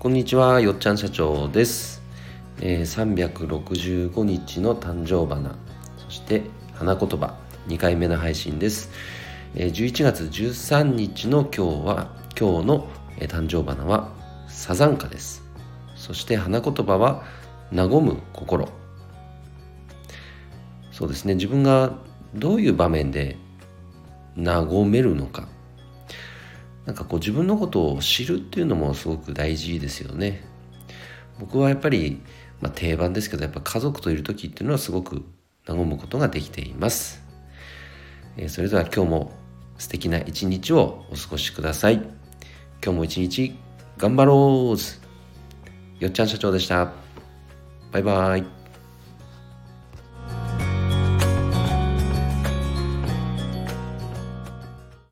こんにちは、よっちゃん社長です。えー、365日の誕生花、そして花言葉、2回目の配信です。えー、11月13日の今日は、今日の、えー誕生花はサザンカです。そして花言葉は、和む心。そうですね、自分がどういう場面で和めるのか。なんかこう自分のことを知るっていうのもすごく大事ですよね。僕はやっぱり、まあ、定番ですけどやっぱ家族といる時っていうのはすごく和むことができています。えーそれでは今日も素敵な一日をお過ごしください。今日も一日頑張ろうよっちゃん社長でした。バイバイ。